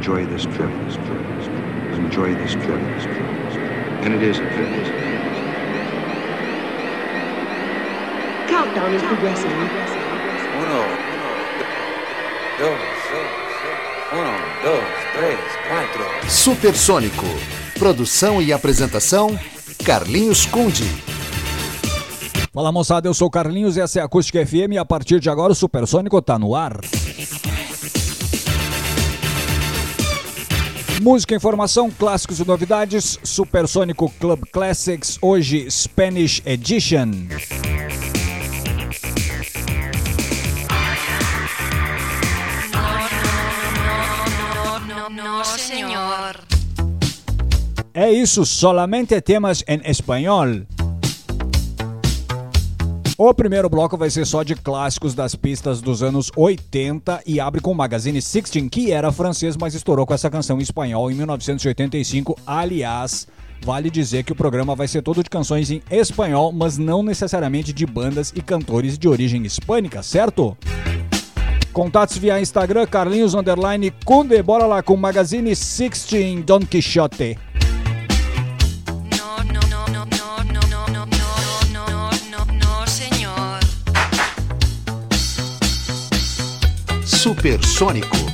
enjoy this trip. Enjoy this trip. And it is a trip. Countdown is progressing. Uno, dos, uno, dos, três, quatro. Supersônico. Produção e apresentação: Carlinhos Conde. Fala moçada, eu sou o Carlinhos e essa é a Acústica FM e a partir de agora o Supersônico tá no ar. Música, informação, clássicos e novidades, Supersônico Club Classics, hoje Spanish Edition. É isso, solamente temas em espanhol. O primeiro bloco vai ser só de clássicos das pistas dos anos 80 e abre com o Magazine 16, que era francês, mas estourou com essa canção em espanhol em 1985. Aliás, vale dizer que o programa vai ser todo de canções em espanhol, mas não necessariamente de bandas e cantores de origem hispânica, certo? Contatos via Instagram, Carlinhos Underline Kunde. Bora lá com o Magazine 16 Don Quixote. Supersônico.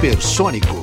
Supersônico.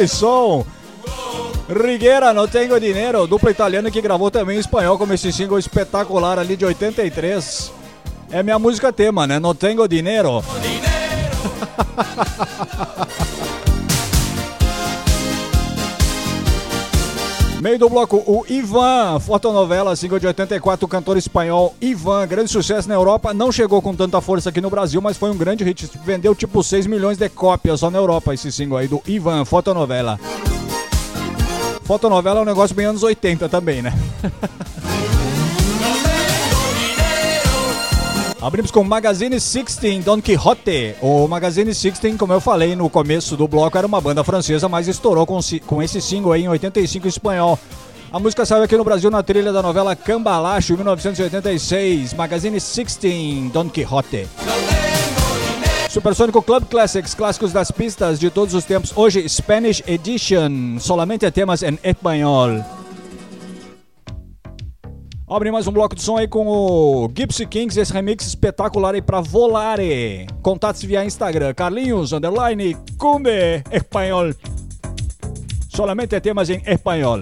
Grande som. Rigueira, não tenho dinheiro. Dupla italiana que gravou também em espanhol como esse single espetacular ali de 83. É minha música tema, né? Não tenho dinheiro. Meio do bloco, o Ivan, fotonovela, single de 84, o cantor espanhol Ivan, grande sucesso na Europa, não chegou com tanta força aqui no Brasil, mas foi um grande hit, vendeu tipo 6 milhões de cópias só na Europa esse single aí do Ivan, fotonovela. Fotonovela é um negócio bem anos 80 também, né? Abrimos com Magazine 16, Don Quixote. O Magazine 16, como eu falei no começo do bloco, era uma banda francesa, mas estourou com, com esse single aí em 85 em espanhol. A música saiu aqui no Brasil na trilha da novela Cambalacho, 1986. Magazine 16, Don Quixote. Supersônico Club Classics, clássicos das pistas de todos os tempos. Hoje, Spanish Edition, solamente temas em espanhol. Abre mais um bloco de som aí com o Gypsy Kings, esse remix espetacular aí pra Volare. Contatos via Instagram, Carlinhos, underline, Cumbe, espanhol. Solamente temas em espanhol.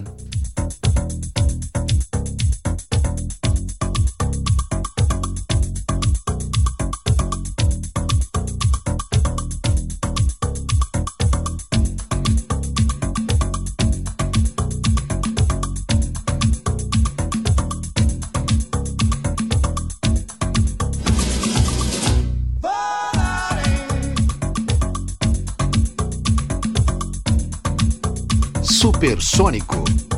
Supersônico.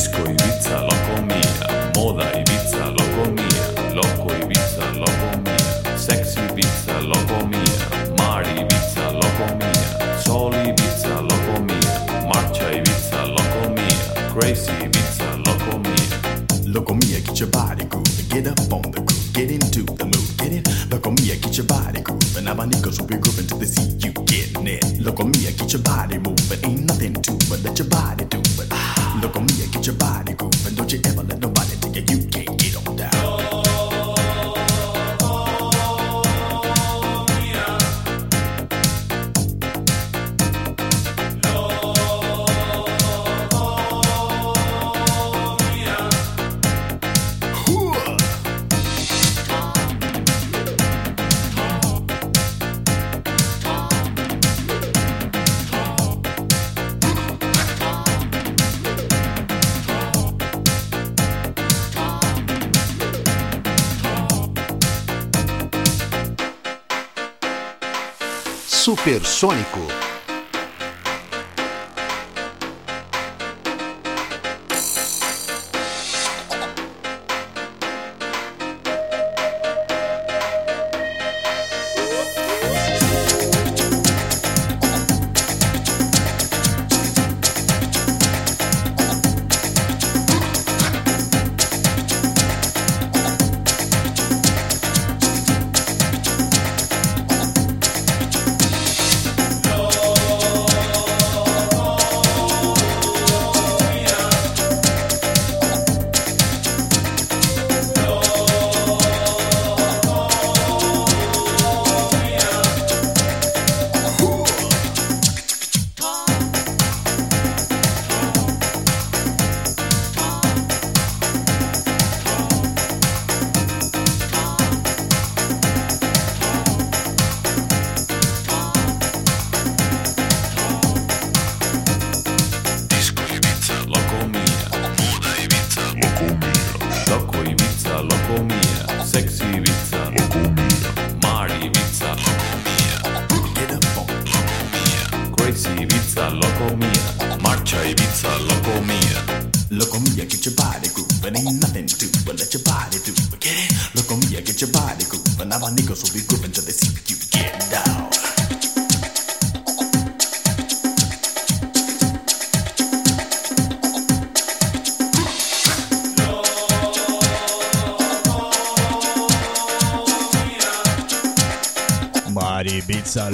Disco Ibiza, loco mía. Moda Ibiza, loco mía. Loco Ibiza, loco mía. Sexy Ibiza, loco mía. Mar Ibiza, loco mía. Sol Ibiza, loco mía. Marcia Ibiza, loco mía. Crazy Ibiza, loco mía. Loco mia, get your body grooving, get up on the groove, get into the mood, get it? Loco mia, get your body grooving, abanicos will be grooving to the sea, Supersônico.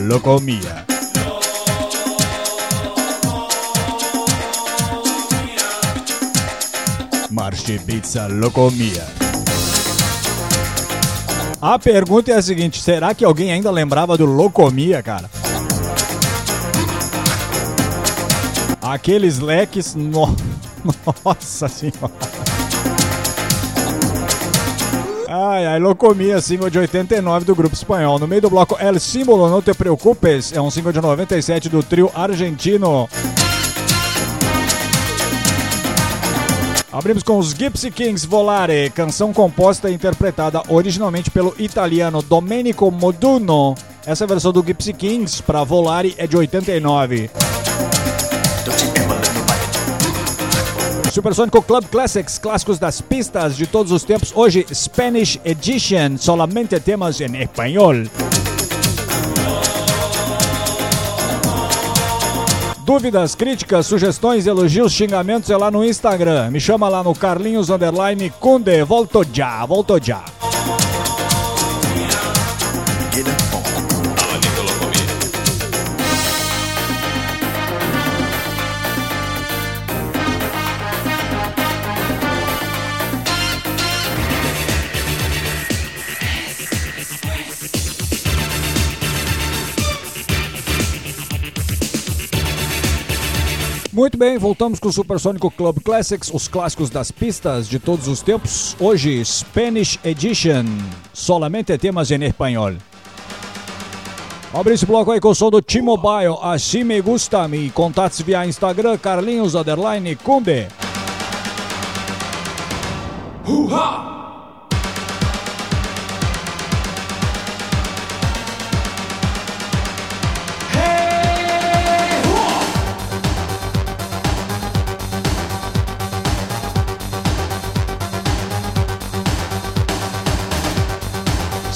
Pizza Locomia. Marche Pizza Locomia. A pergunta é a seguinte: será que alguém ainda lembrava do Locomia, cara? Aqueles leques. No... Nossa senhora. Ai, ai, Locomia, single de 89 do grupo espanhol. No meio do bloco El Símbolo, Não Te Preocupes, é um single de 97 do trio argentino. Abrimos com os Gypsy Kings Volare, canção composta e interpretada originalmente pelo italiano Domenico Moduno. Essa versão do Gypsy Kings para Volare é de 89. Supersônico Club Classics, clássicos das pistas de todos os tempos. Hoje, Spanish Edition, solamente temas em espanhol. Dúvidas, críticas, sugestões, elogios, xingamentos é lá no Instagram. Me chama lá no Carlinhos Underline Kunde. Volto já, volto já. Muito bem, voltamos com o Supersônico Club Classics, os clássicos das pistas de todos os tempos. Hoje, Spanish Edition, solamente temas em espanhol. Abre esse bloco aí com o som do T-Mobile, Assim Me Gusta Me. Contatos via Instagram, Carlinhos Underline Cumbe.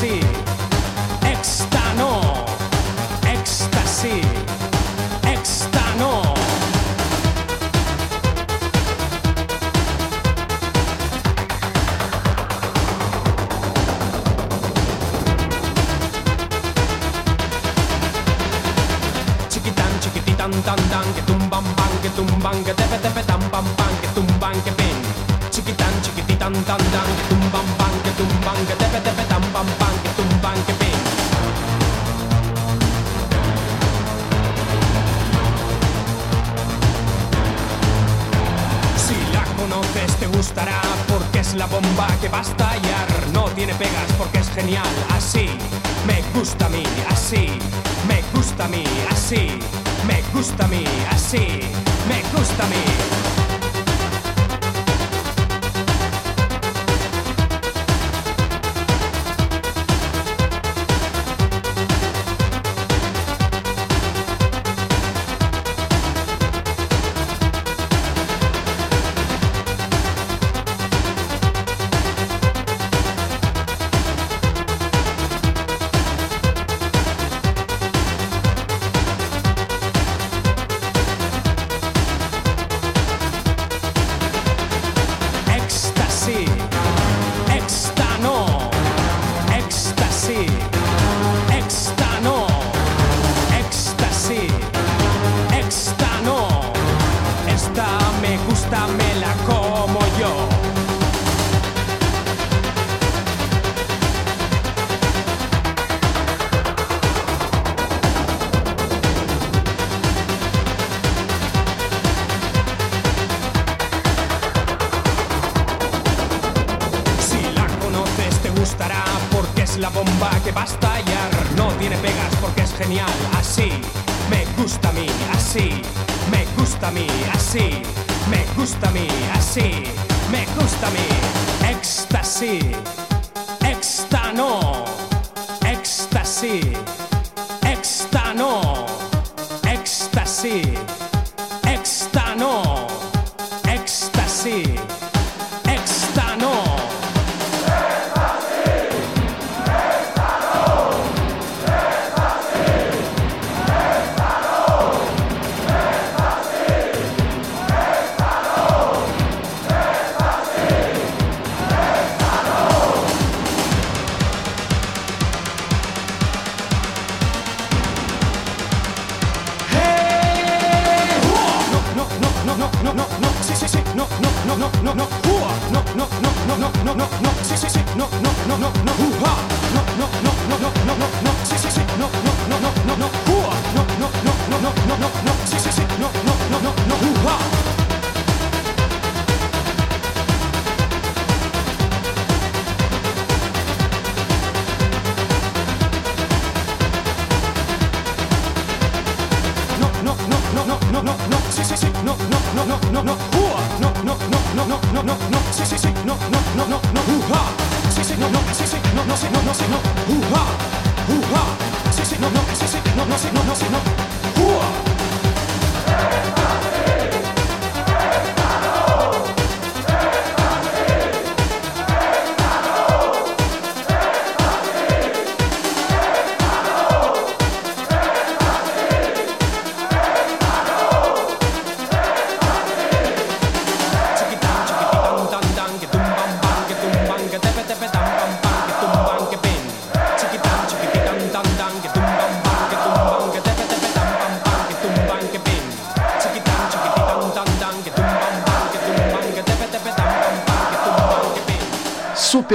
Ecstasy, extano, ecstasy, extano. Chiquitan, chiquititan, tan, tan, que tumban, pan, que tumban, que tepe, tepe, tan, pam, pan, que tumban, que pin. Chiquitan, chiquititan, tan, tan, que tumban, pan, que tumban, que tepe, tepe, la bomba que va a estallar. No tiene pegas porque es genial. Así me gusta a mí, así me gusta a mí, así me gusta a mí, así me gusta a mí.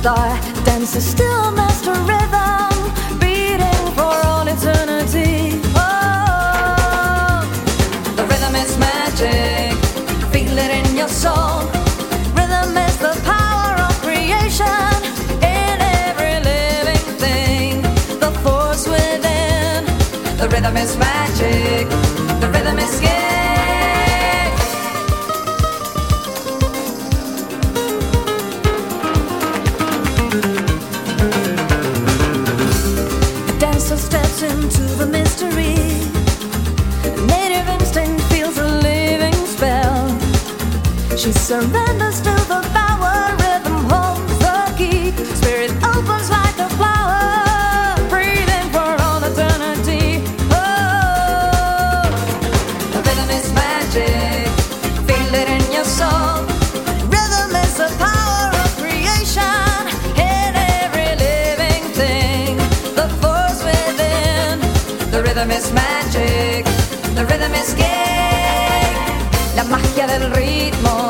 star dances still master rhythm beating for all eternity. Oh the rhythm is magic feel it in your soul. Rhythm is the power of creation in every living thing the force within. The rhythm is magic the rhythm is skin. surrenders to the power. Rhythm holds the key. Spirit opens like a flower, breathing for all eternity. Oh, the rhythm is magic. Feel it in your soul. Rhythm is the power of creation in every living thing. The force within. The rhythm is magic. The rhythm is gay. La magia del ritmo.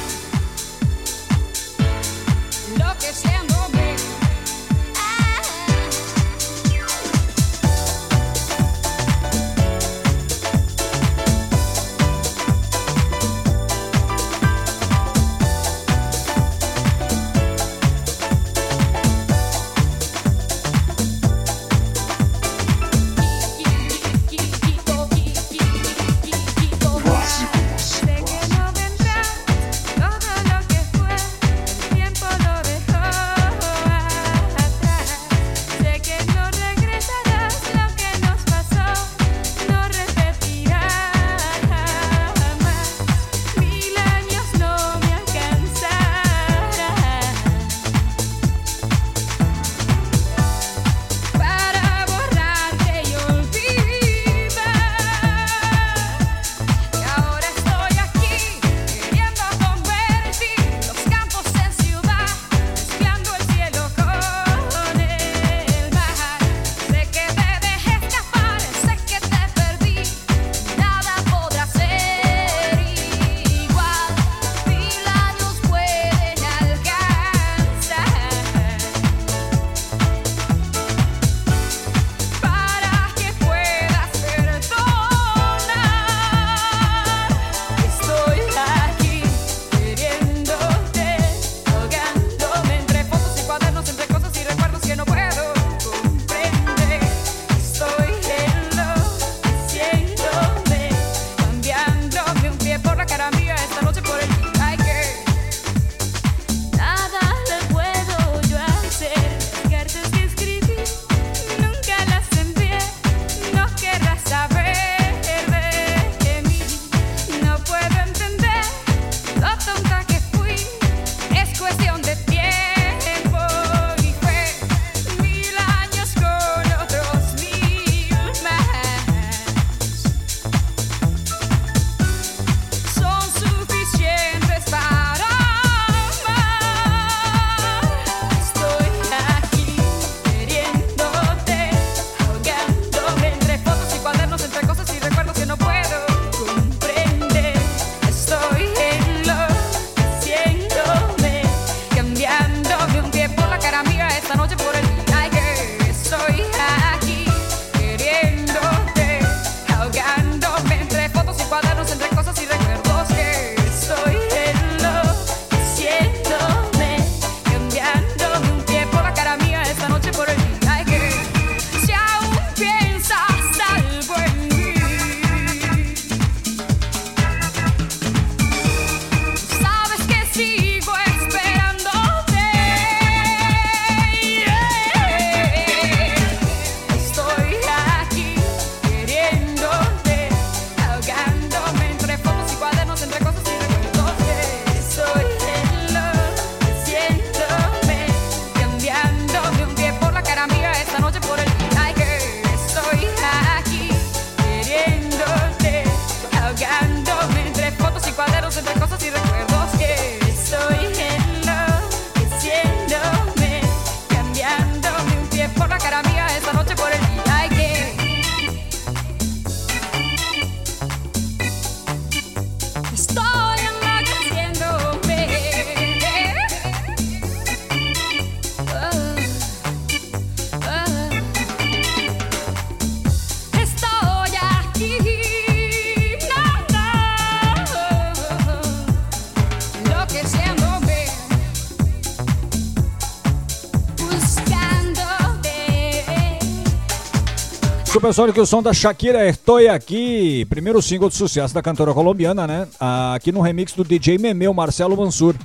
o pessoal que o som da Shakira estou aqui, primeiro single de sucesso da cantora colombiana, né? Aqui no remix do DJ Memeu Marcelo Mansur.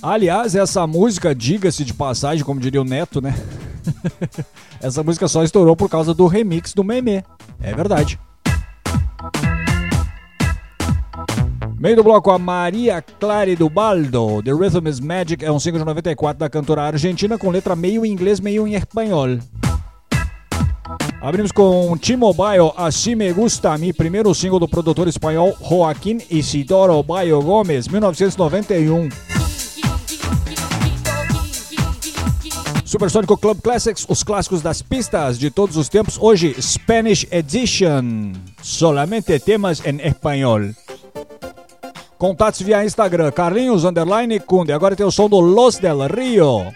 Aliás, essa música, diga-se de passagem, como diria o Neto, né? essa música só estourou por causa do remix do Meme. É verdade. Meio do bloco, a Maria Clara do Baldo. The Rhythm is Magic é um single de 94 da cantora argentina com letra meio em inglês, meio em espanhol. Abrimos com T-Mobile, Assim Me Gusta Mi, primeiro single do produtor espanhol Joaquim Isidoro Baio Gomes, 1991. Supersônico Club Classics, os clássicos das pistas de todos os tempos, hoje Spanish Edition, solamente temas em espanhol. Contatos via Instagram, Carlinhos Underline Kunde. Agora tem o som do Los del Rio.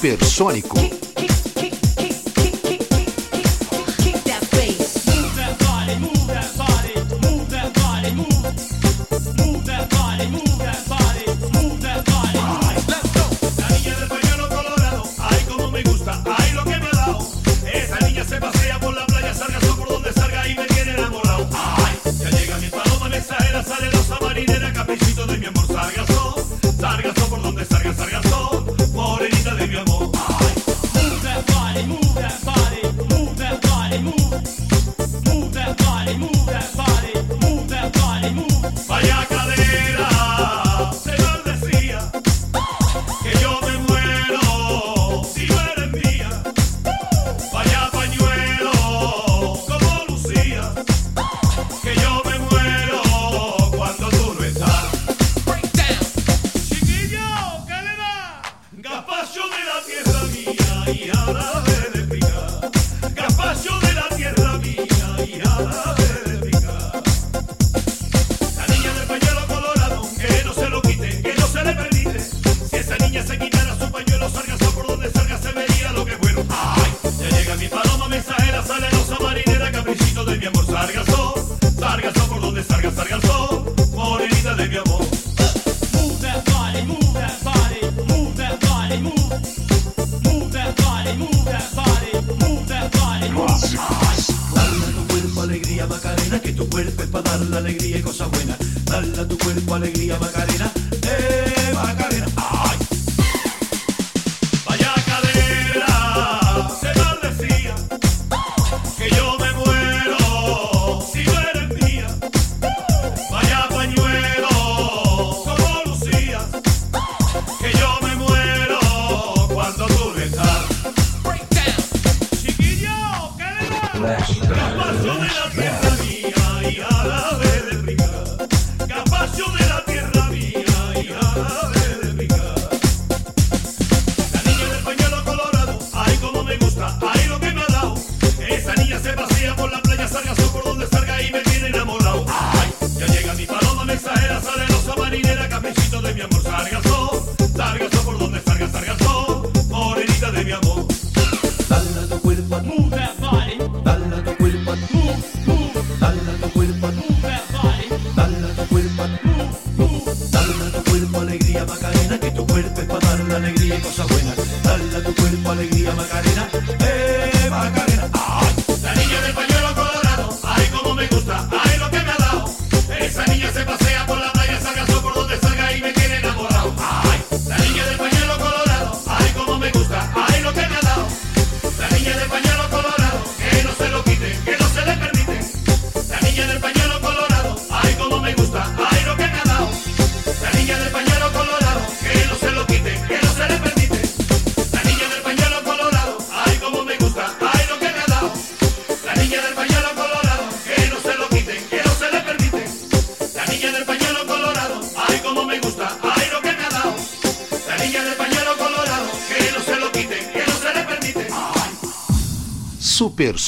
hipersônico.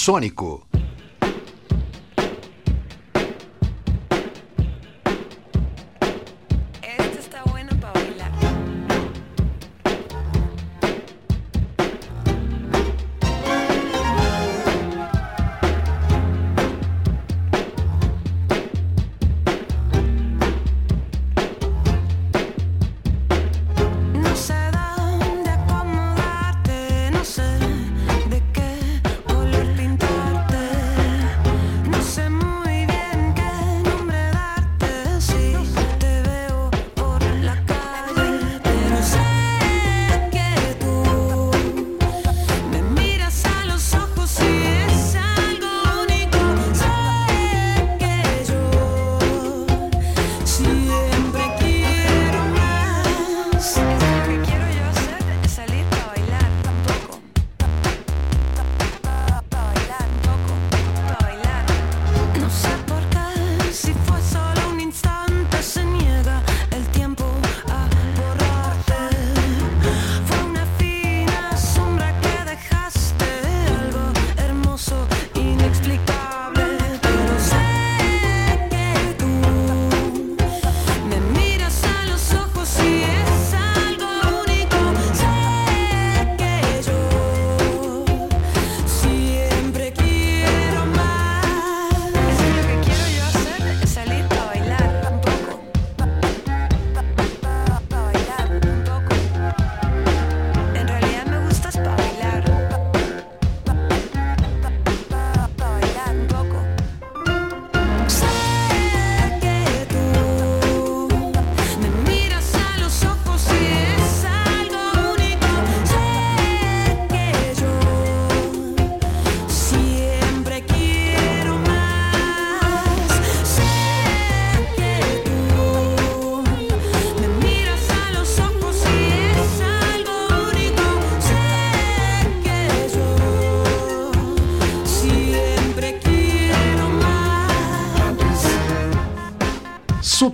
Sônico.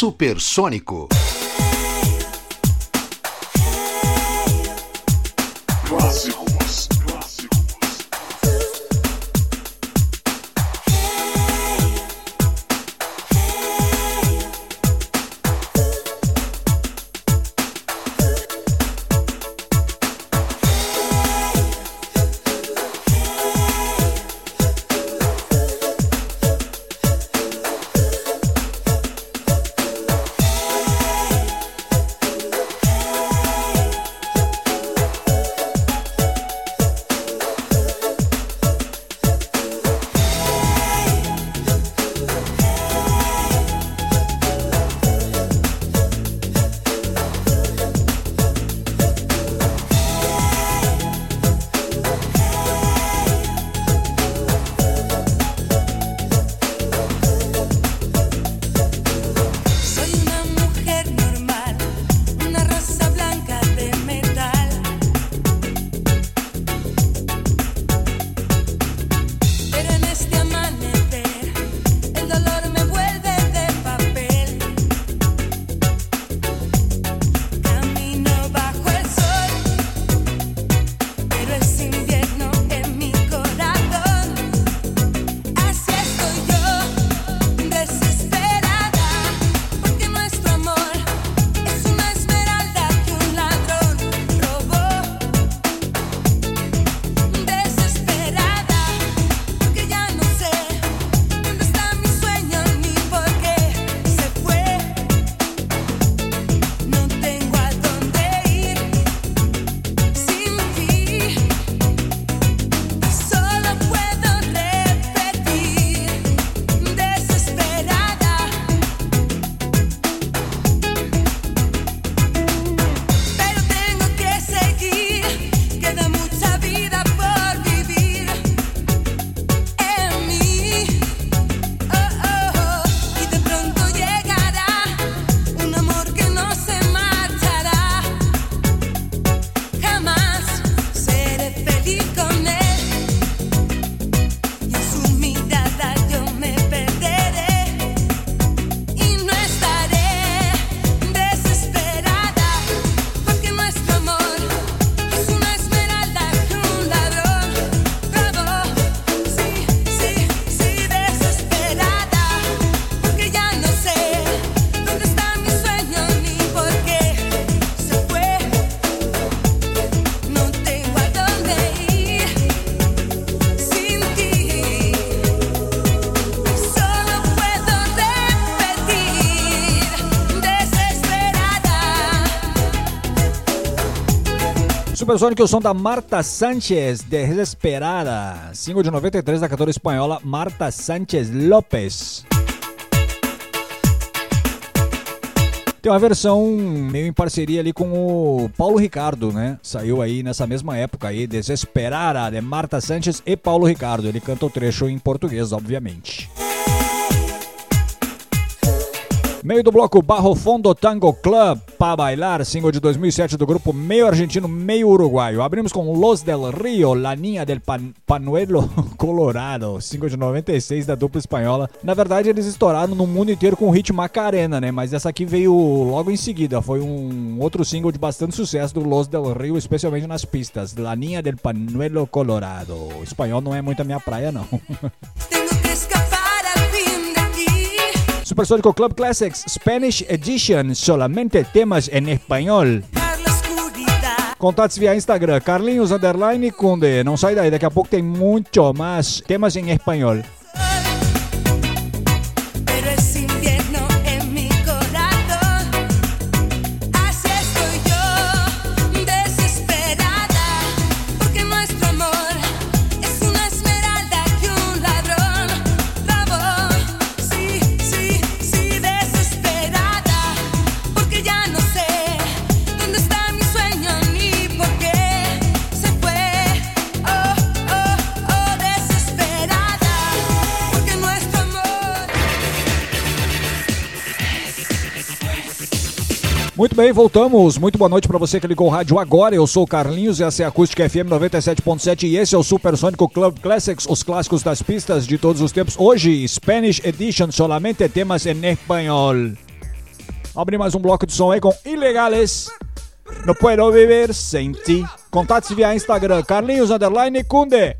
supersônico. supersônico, o som da Marta Sanchez, Desesperada. Single de 93 da cantora espanhola Marta Sanchez López. Tem uma versão meio em parceria ali com o Paulo Ricardo, né? Saiu aí nessa mesma época aí, Desesperada, de Marta Sanchez e Paulo Ricardo. Ele canta o trecho em português, obviamente. Meio do bloco Barro Fondo Tango Club, Pa Bailar, single de 2007 do grupo meio argentino, meio uruguaio. Abrimos com Los del Rio, La Niña del Pan Panuelo Colorado, single de 96 da dupla espanhola. Na verdade, eles estouraram no mundo inteiro com o hit Macarena, né? Mas essa aqui veio logo em seguida. Foi um outro single de bastante sucesso do Los del Rio, especialmente nas pistas. La Niña del Panuelo Colorado. O espanhol não é muito a minha praia, não. Supersónico Club Classics Spanish Edition, solamente temas em espanhol. Contatos via Instagram, Carlinhos Underline Kunde. Não sai daí, daqui a pouco tem muito mais temas em espanhol. Muito bem, voltamos. Muito boa noite para você que ligou o rádio agora. Eu sou o Carlinhos, essa é a Acústica FM 97.7 e esse é o Supersônico Club Classics, os clássicos das pistas de todos os tempos. Hoje, Spanish Edition, solamente temas em espanhol. Abri mais um bloco de som aí com Ilegales. No puedo viver sem ti. Contatos via Instagram, Carlinhos Underline Kunde.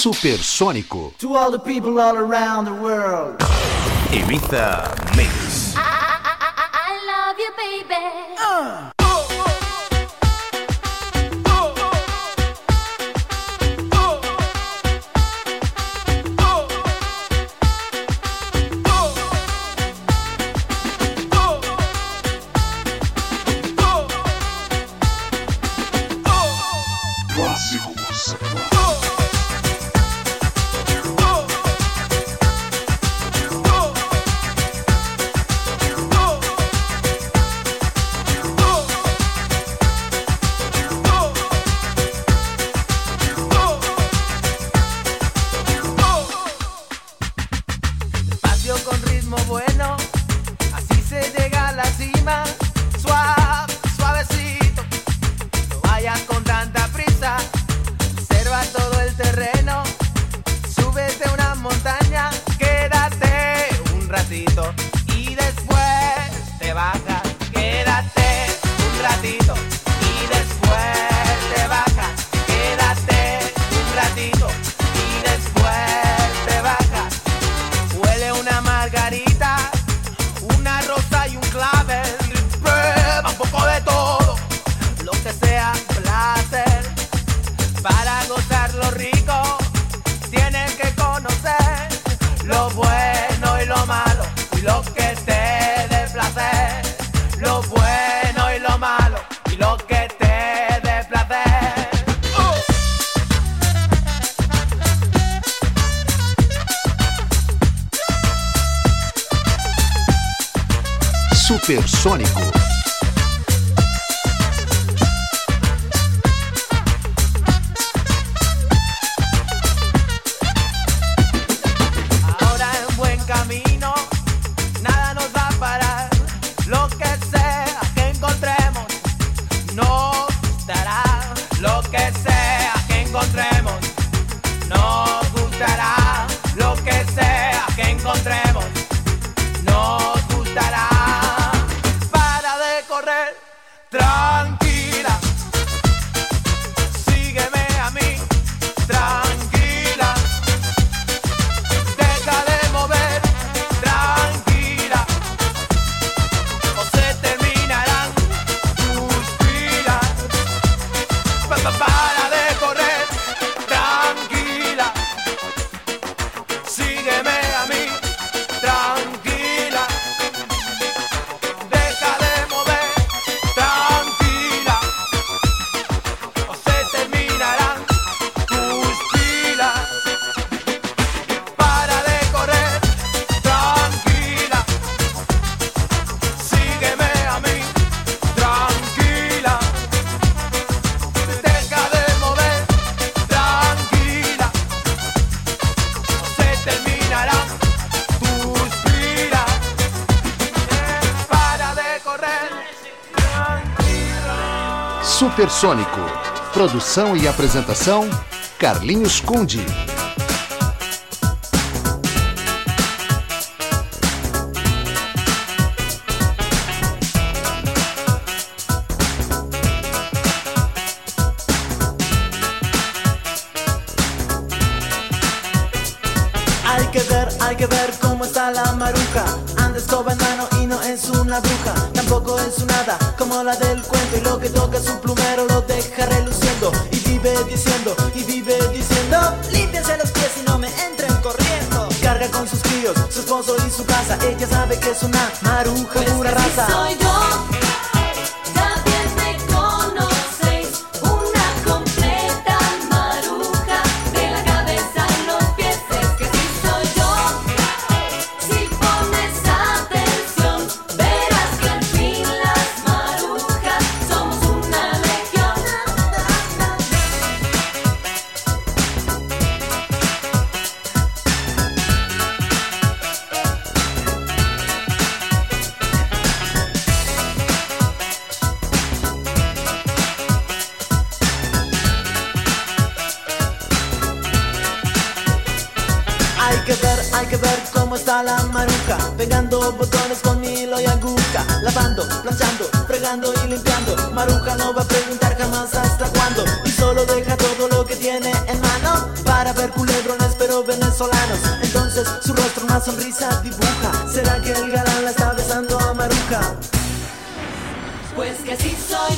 Supersônico. To all the people all around the world. Ibiza Mix. I, I, I, I love you, baby. Uh. Hipersônico. Produção e apresentação: Carlinhos Conde. Hay que ver, hay que ver cómo está la maruja. Andes con y no es una bruja. que es una maruja pura raza. Entonces su rostro una sonrisa dibuja. ¿Será que el galán la está besando a Maruja? Pues que así soy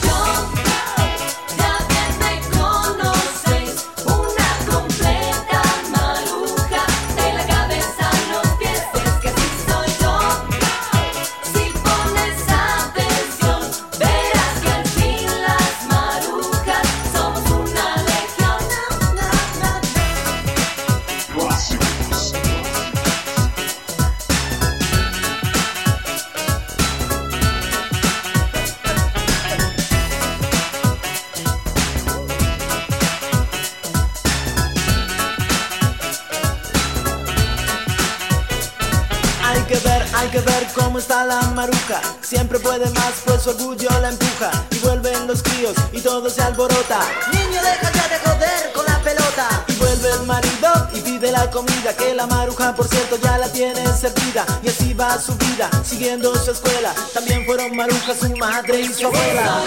se alborota. Niño, deja ya de joder con la pelota. Y vuelve el marido y pide la comida. Que la maruja, por cierto, ya la tiene servida. Y así va su vida, siguiendo su escuela. También fueron marujas su madre y su abuela.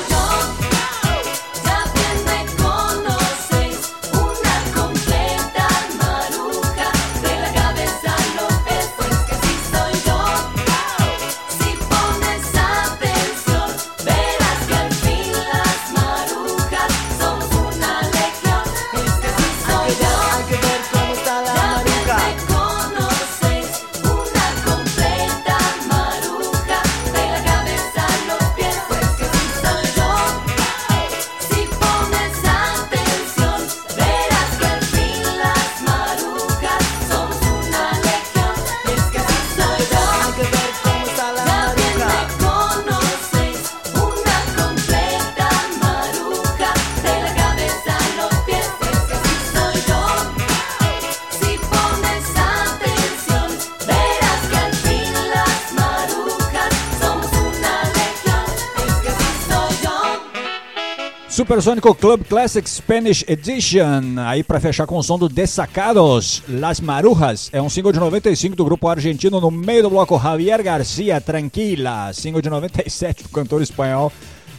Supersônico Club Classic Spanish Edition, aí pra fechar com o som do Desacados, Las Marujas, é um single de 95 do grupo argentino no meio do bloco Javier Garcia Tranquila, single de 97 do cantor espanhol.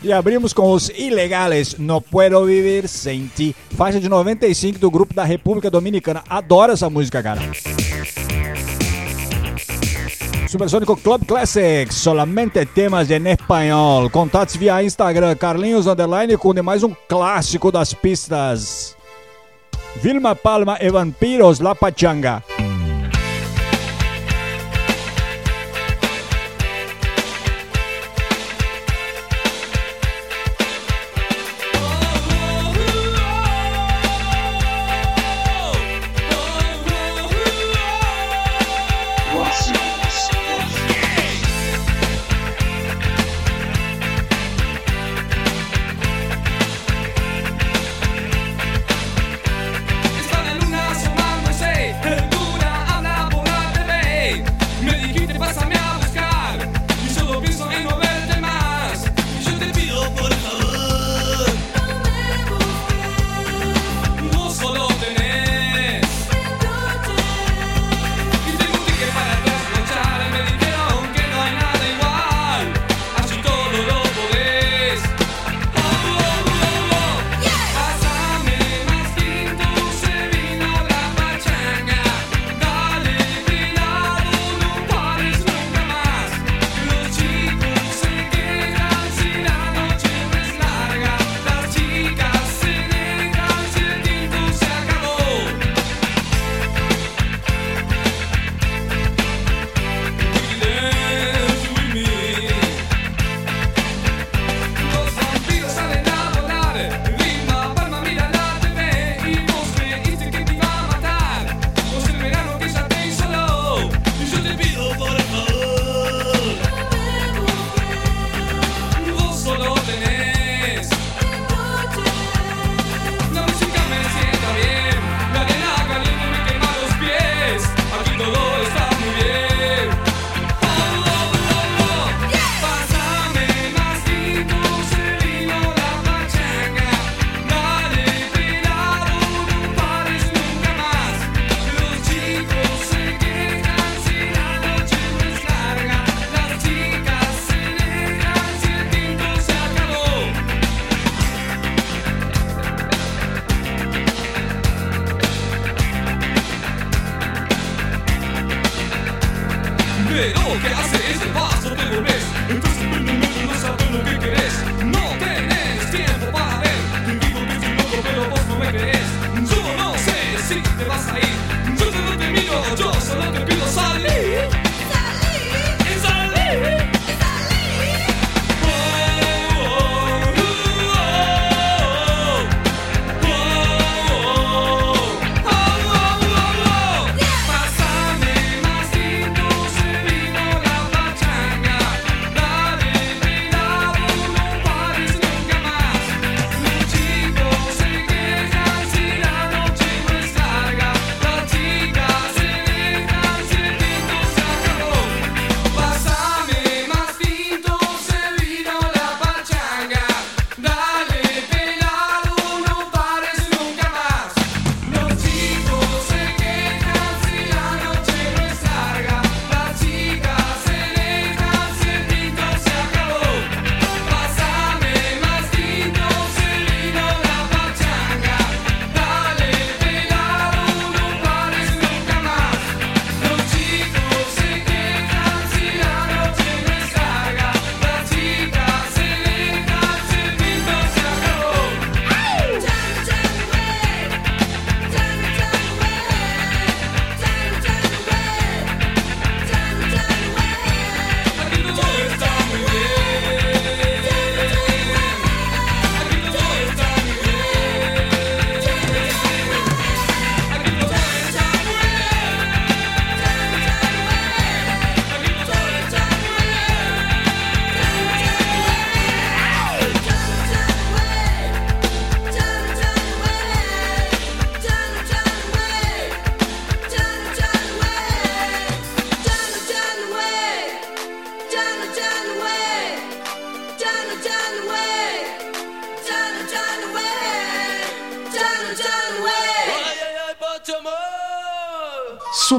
E abrimos com os Ilegales, No Puedo Vivir Sem Ti, faixa de 95 do grupo da República Dominicana. Adoro essa música, cara. Supersônico Club Classics, solamente temas em espanhol. Contatos via Instagram, Carlinhos Underline, com mais um clássico das pistas. Vilma Palma e Vampiros, La Pachanga.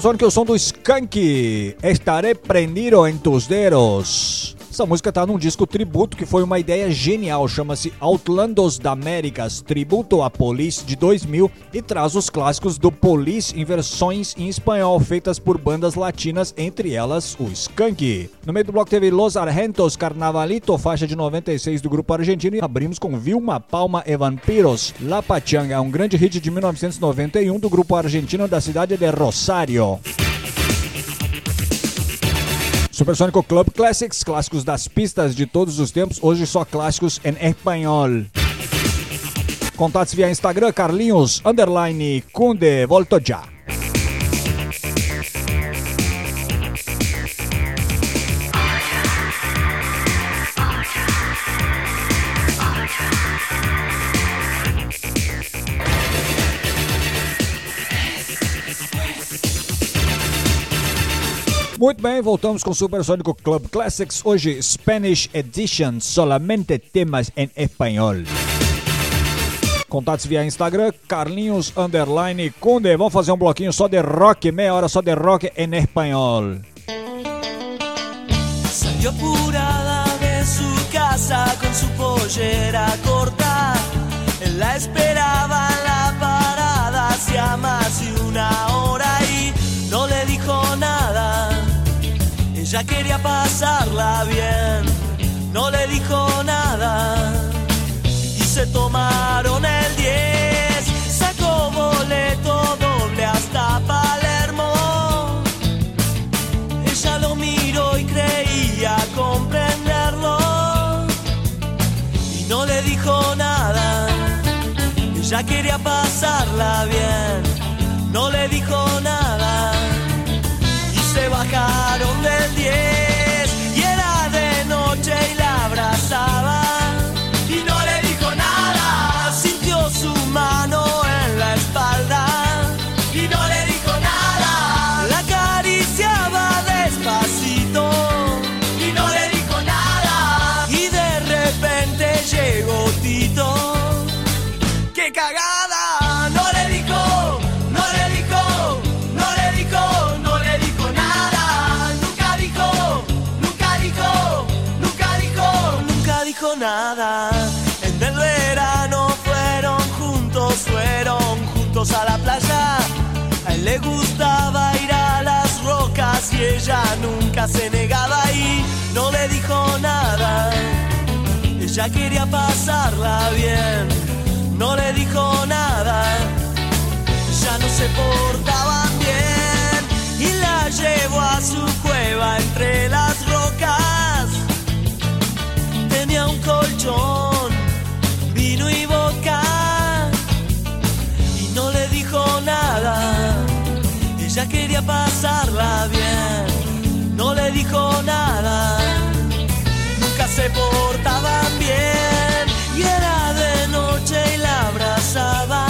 Supersônicos, o som do Skank. Estaré prendido em tus dedos. Essa música tá num disco tributo que foi uma ideia genial, chama-se Outlandos da Américas, tributo a Police de 2000 e traz os clássicos do Police em versões em espanhol feitas por bandas latinas, entre elas o Skank. No meio do bloco teve Los Argentos Carnavalito, faixa de 96 do grupo argentino e abrimos com Vilma Palma e Vampiros. La Pachanga é um grande hit de 1991 do grupo argentino da cidade de Rosário. Supersônico Club Classics, clássicos das pistas de todos os tempos, hoje só clássicos em espanhol. Contatos via Instagram, Carlinhos, underline, Kunde, volto já. Muito bem, voltamos com Super Sonic Club Classics. Hoje, Spanish Edition, solamente temas em espanhol. Contatos via Instagram, Carlinhos Underline Kunde. Vamos fazer um bloquinho só de rock, meia hora só de rock em espanhol. Salió apurada de su casa con su pollera corta en la espera Ella quería pasarla bien, no le dijo nada y se tomaron el 10. Sacó boleto doble hasta Palermo. Ella lo miró y creía comprenderlo y no le dijo nada. Ella quería pasarla bien, no le dijo nada se bajaron del 10. ella nunca se negaba y no le dijo nada. Ella quería pasarla bien, no le dijo nada. Ya no se portaban bien y la llevó a su cueva entre las rocas. Tenía un colchón. Ella quería pasarla bien, no le dijo nada. Nunca se portaban bien y era de noche y la abrazaba.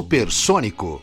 supersônico.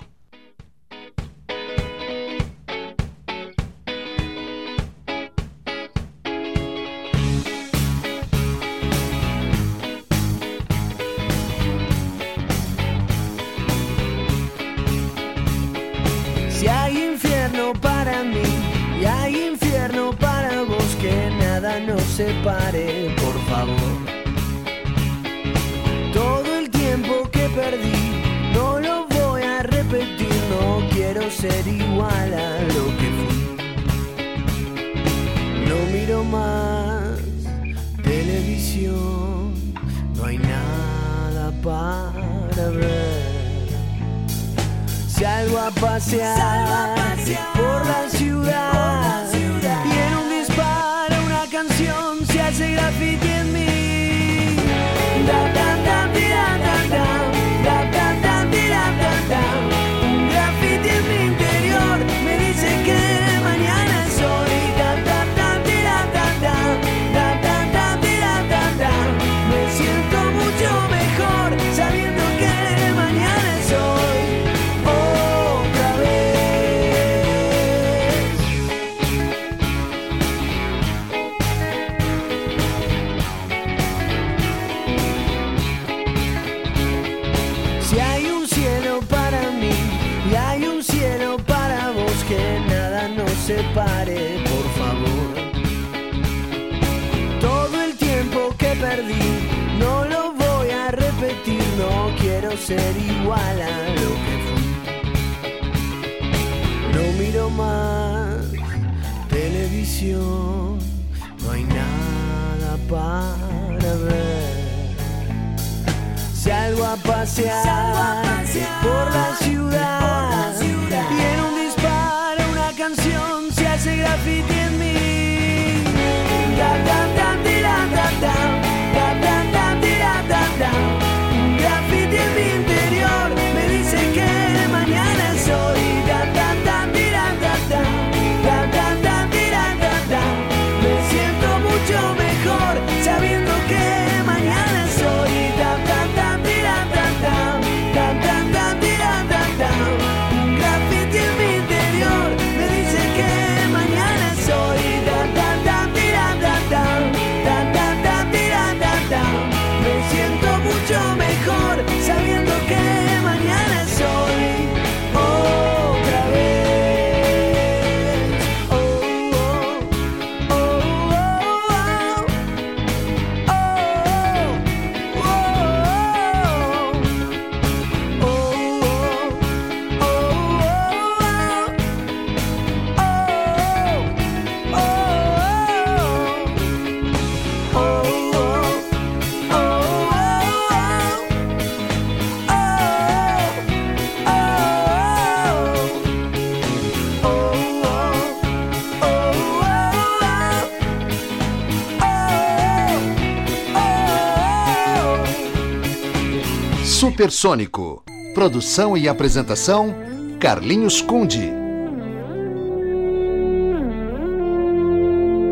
Supersônico. Produção e apresentação: Carlinhos Conde.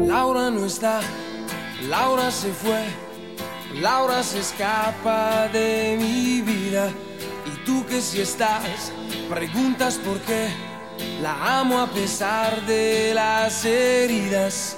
Laura no está, Laura se fue, Laura se escapa de mi vida. Y tú que si estás, preguntas por qué. La amo a pesar de las heridas.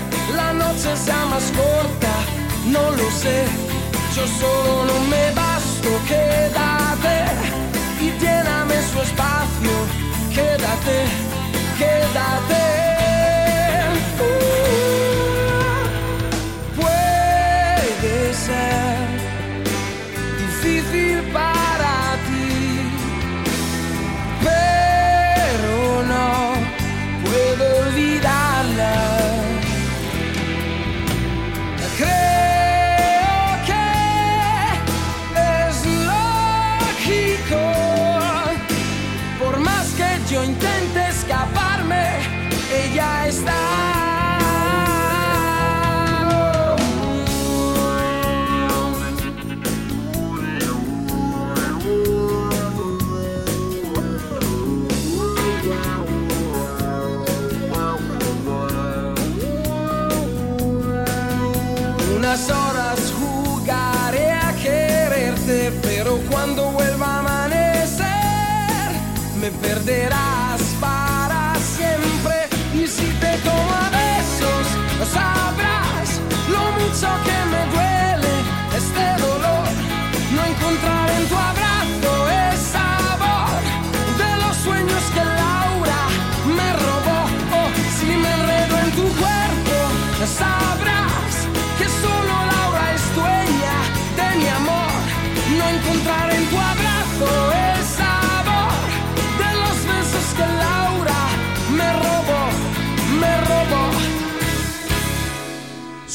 la noche sea más corta, no lo sé. Yo solo no me basto, quédate y lléname su espacio. Quédate, quédate.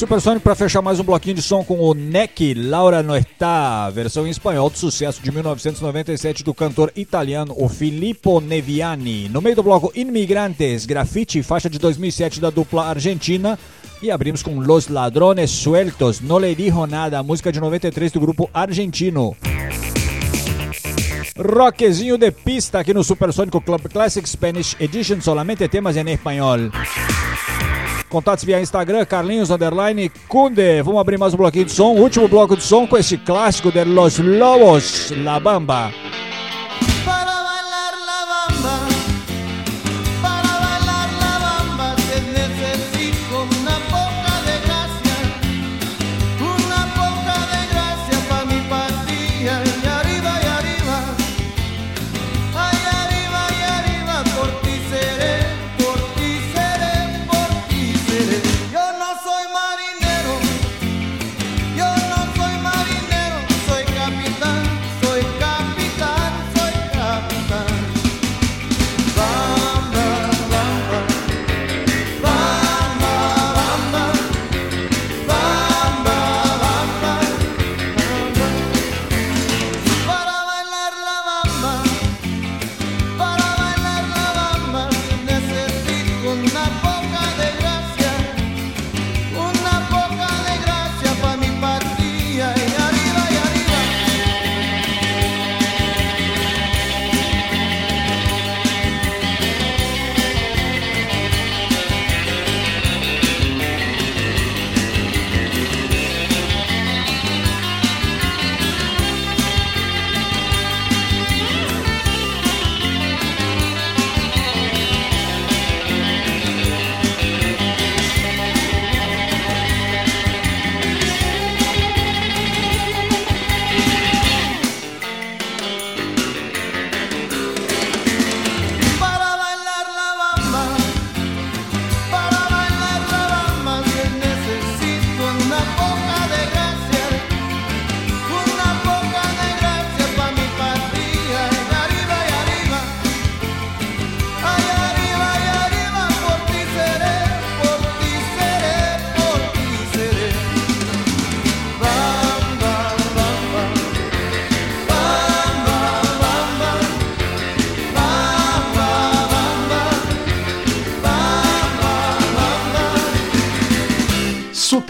Supersônico para fechar mais um bloquinho de som com o Neck Laura No Está, versão em espanhol do sucesso de 1997 do cantor italiano o Filippo Neviani. No meio do bloco Imigrantes, Graffiti, faixa de 2007 da dupla argentina. E abrimos com Los Ladrones Sueltos, No Le Dijo Nada, música de 93 do grupo argentino. Rockzinho de pista aqui no Supersônico Club Classic Spanish Edition, solamente temas em espanhol. Contatos via Instagram, Carlinhos Underline Kunde. Vamos abrir mais um bloquinho de som. Último bloco de som com esse clássico de Los Lobos, La Bamba.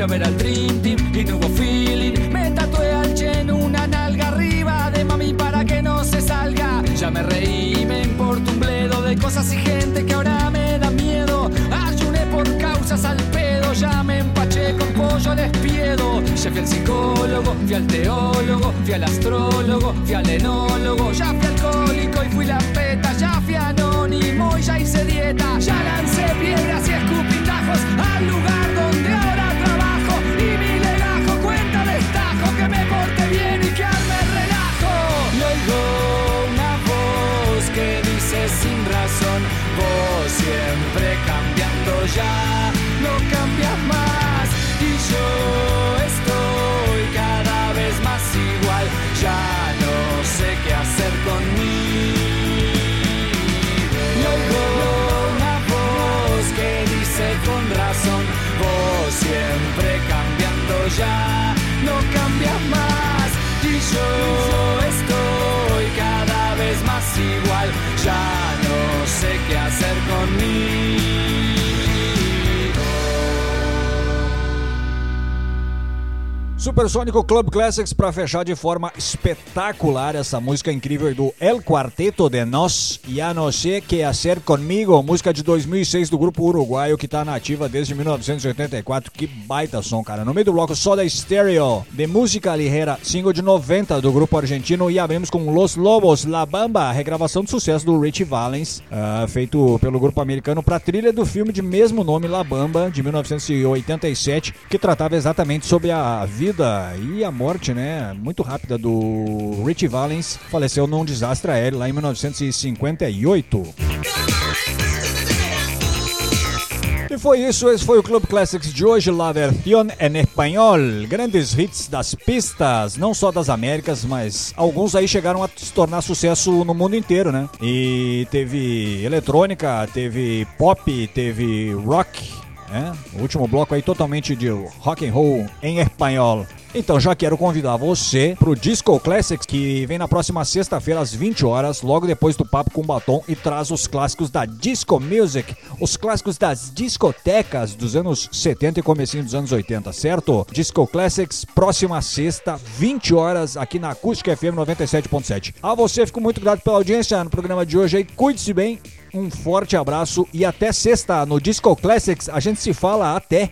Fui a ver al Dream Team y no hubo feeling. Me tatué al Chen una nalga arriba de mami para que no se salga. Ya me reí, me importa un bledo de cosas y gente que ahora me da miedo. Ayuné por causas al pedo, ya me empaché con pollo despiedo. Ya fui al psicólogo, fui al teólogo, fui al astrólogo, fui al enólogo. Ya fui alcohólico y fui la peta, ya fui anónimo y ya hice dieta. Ya lancé piedras y escupitajos al lugar siempre cambiando ya, no cambias más. Y yo estoy cada vez más igual, ya no sé qué hacer conmigo. Y oigo una voz que dice con razón, vos siempre cambiando ya, no cambias más. Y yo estoy cada vez más igual, ya conmigo. Supersônico Club Classics para fechar de forma espetacular essa música incrível do El Quarteto de Nós, Ya No Sé Que Hacer Comigo, música de 2006 do grupo uruguaio que tá nativa desde 1984. Que baita som, cara. No meio do bloco Soda Stereo, de música ligeira, single de 90 do grupo argentino e abrimos com Los Lobos, La Bamba, regravação de sucesso do Richie Valens, ah, feito pelo grupo americano para trilha do filme de mesmo nome La Bamba, de 1987, que tratava exatamente sobre a vida e a morte, né, muito rápida do Richie Valens, faleceu num desastre aéreo lá em 1958. E foi isso, esse foi o Club Classics de hoje, La Versión en Espanhol. Grandes hits das pistas, não só das Américas, mas alguns aí chegaram a se tornar sucesso no mundo inteiro, né? E teve eletrônica, teve pop, teve rock, né? O último bloco aí totalmente de rock and roll em espanhol. Então já quero convidar você pro Disco Classics, que vem na próxima sexta-feira às 20 horas, logo depois do Papo com Batom, e traz os clássicos da Disco Music, os clássicos das discotecas dos anos 70 e comecinho dos anos 80, certo? Disco Classics, próxima sexta, 20 horas, aqui na Acústica FM 97.7. A você, fico muito grato pela audiência no programa de hoje aí, cuide-se bem, um forte abraço e até sexta no Disco Classics. A gente se fala até.